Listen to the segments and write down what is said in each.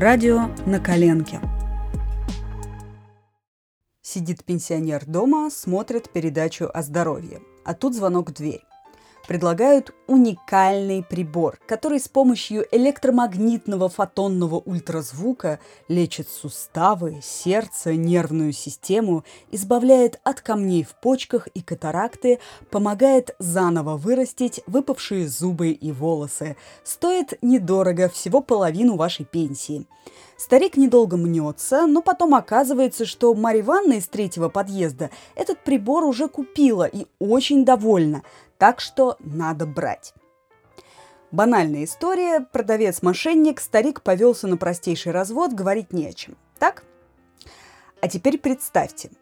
Радио на коленке. Сидит пенсионер дома, смотрит передачу о здоровье. А тут звонок в дверь предлагают уникальный прибор, который с помощью электромагнитного фотонного ультразвука лечит суставы, сердце, нервную систему, избавляет от камней в почках и катаракты, помогает заново вырастить выпавшие зубы и волосы. Стоит недорого, всего половину вашей пенсии. Старик недолго мнется, но потом оказывается, что Марья Ивановна из третьего подъезда этот прибор уже купила и очень довольна. Так что надо брать. Банальная история. Продавец-мошенник, старик повелся на простейший развод, говорить не о чем. Так? А теперь представьте,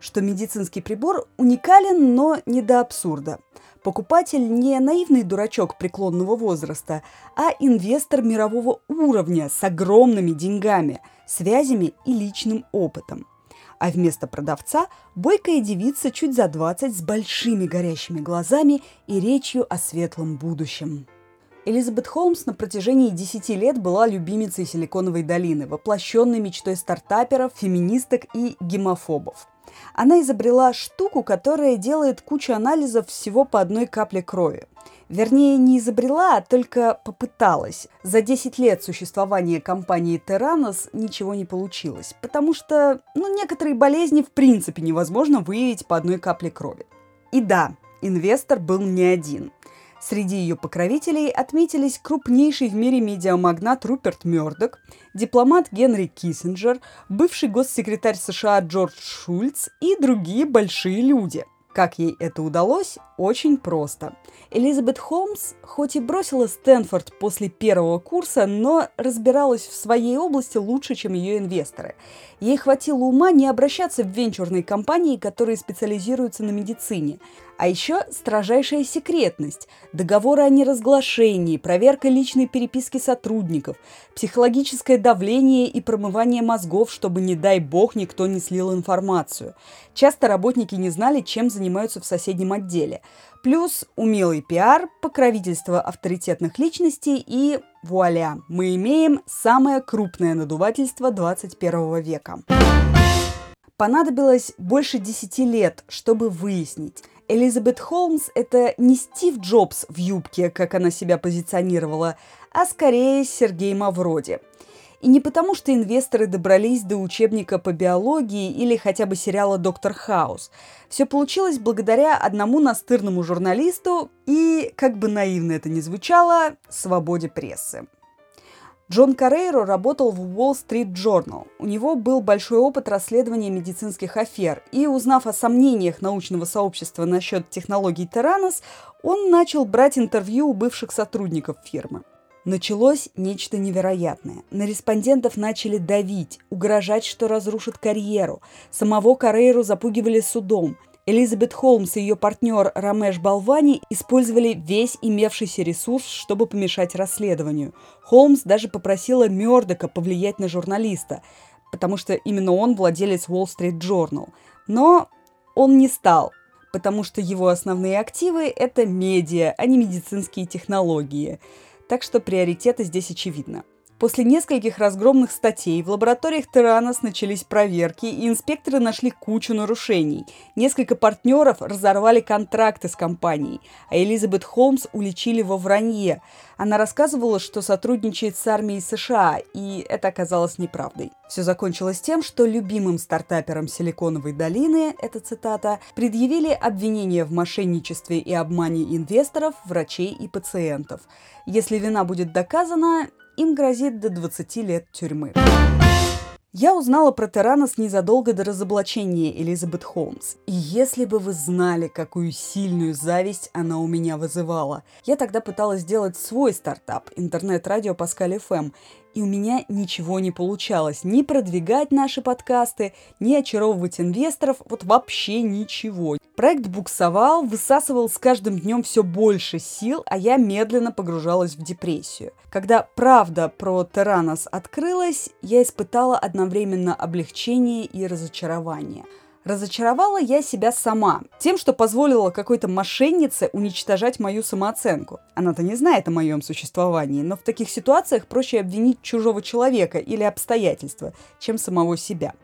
что медицинский прибор уникален, но не до абсурда. Покупатель не наивный дурачок преклонного возраста, а инвестор мирового уровня с огромными деньгами, связями и личным опытом – а вместо продавца бойкая девица чуть за 20 с большими горящими глазами и речью о светлом будущем. Элизабет Холмс на протяжении 10 лет была любимицей Силиконовой долины, воплощенной мечтой стартаперов, феминисток и гемофобов. Она изобрела штуку, которая делает кучу анализов всего по одной капле крови – Вернее, не изобрела, а только попыталась. За 10 лет существования компании Terranos ничего не получилось, потому что ну, некоторые болезни в принципе невозможно выявить по одной капле крови. И да, инвестор был не один. Среди ее покровителей отметились крупнейший в мире медиамагнат Руперт Мёрдок, дипломат Генри Киссинджер, бывший госсекретарь США Джордж Шульц и другие большие люди – как ей это удалось? Очень просто. Элизабет Холмс хоть и бросила Стэнфорд после первого курса, но разбиралась в своей области лучше, чем ее инвесторы. Ей хватило ума не обращаться в венчурные компании, которые специализируются на медицине. А еще строжайшая секретность, договоры о неразглашении, проверка личной переписки сотрудников, психологическое давление и промывание мозгов, чтобы, не дай бог, никто не слил информацию. Часто работники не знали, чем занимаются в соседнем отделе. Плюс умелый пиар, покровительство авторитетных личностей и вуаля, мы имеем самое крупное надувательство 21 века. Понадобилось больше 10 лет, чтобы выяснить, Элизабет Холмс – это не Стив Джобс в юбке, как она себя позиционировала, а скорее Сергей Мавроди. И не потому, что инвесторы добрались до учебника по биологии или хотя бы сериала «Доктор Хаус». Все получилось благодаря одному настырному журналисту и, как бы наивно это ни звучало, свободе прессы. Джон Карейро работал в Wall Street Journal. У него был большой опыт расследования медицинских афер, и узнав о сомнениях научного сообщества насчет технологий Terranos, он начал брать интервью у бывших сотрудников фирмы. Началось нечто невероятное. На респондентов начали давить, угрожать, что разрушат карьеру. Самого Карейру запугивали судом. Элизабет Холмс и ее партнер Рамеш Балвани использовали весь имевшийся ресурс, чтобы помешать расследованию. Холмс даже попросила Мёрдока повлиять на журналиста, потому что именно он владелец Wall Street Journal. Но он не стал, потому что его основные активы – это медиа, а не медицинские технологии. Так что приоритеты здесь очевидны. После нескольких разгромных статей в лабораториях Теранос начались проверки, и инспекторы нашли кучу нарушений. Несколько партнеров разорвали контракты с компанией, а Элизабет Холмс уличили во вранье. Она рассказывала, что сотрудничает с армией США, и это оказалось неправдой. Все закончилось тем, что любимым стартаперам Силиконовой долины, это цитата, предъявили обвинения в мошенничестве и обмане инвесторов, врачей и пациентов. Если вина будет доказана, им грозит до 20 лет тюрьмы. Я узнала про Теранос незадолго до разоблачения Элизабет Холмс. И если бы вы знали, какую сильную зависть она у меня вызывала. Я тогда пыталась сделать свой стартап, интернет-радио Паскаль ФМ, и у меня ничего не получалось. Ни продвигать наши подкасты, ни очаровывать инвесторов, вот вообще ничего. Проект буксовал, высасывал с каждым днем все больше сил, а я медленно погружалась в депрессию. Когда правда про Теранос открылась, я испытала одновременно облегчение и разочарование – Разочаровала я себя сама тем, что позволила какой-то мошеннице уничтожать мою самооценку. Она-то не знает о моем существовании, но в таких ситуациях проще обвинить чужого человека или обстоятельства, чем самого себя.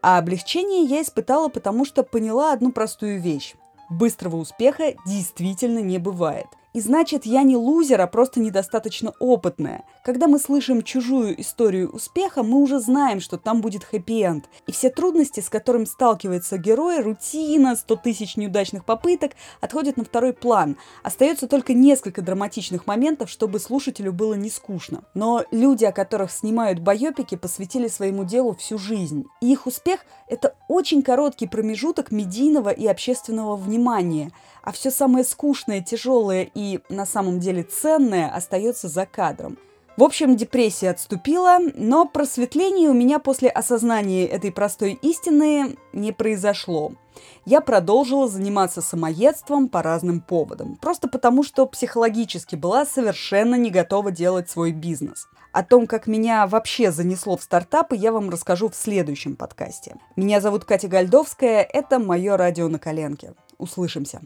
А облегчение я испытала, потому что поняла одну простую вещь. Быстрого успеха действительно не бывает. И значит, я не лузер, а просто недостаточно опытная. Когда мы слышим чужую историю успеха, мы уже знаем, что там будет хэппи-энд. И все трудности, с которыми сталкивается герой, рутина, 100 тысяч неудачных попыток, отходят на второй план. Остается только несколько драматичных моментов, чтобы слушателю было не скучно. Но люди, о которых снимают байопики, посвятили своему делу всю жизнь. И их успех – это очень короткий промежуток медийного и общественного внимания – а все самое скучное, тяжелое и на самом деле ценное остается за кадром. В общем, депрессия отступила, но просветление у меня после осознания этой простой истины не произошло. Я продолжила заниматься самоедством по разным поводам, просто потому что психологически была совершенно не готова делать свой бизнес. О том, как меня вообще занесло в стартапы, я вам расскажу в следующем подкасте. Меня зовут Катя Гальдовская, это мое радио на коленке. Услышимся.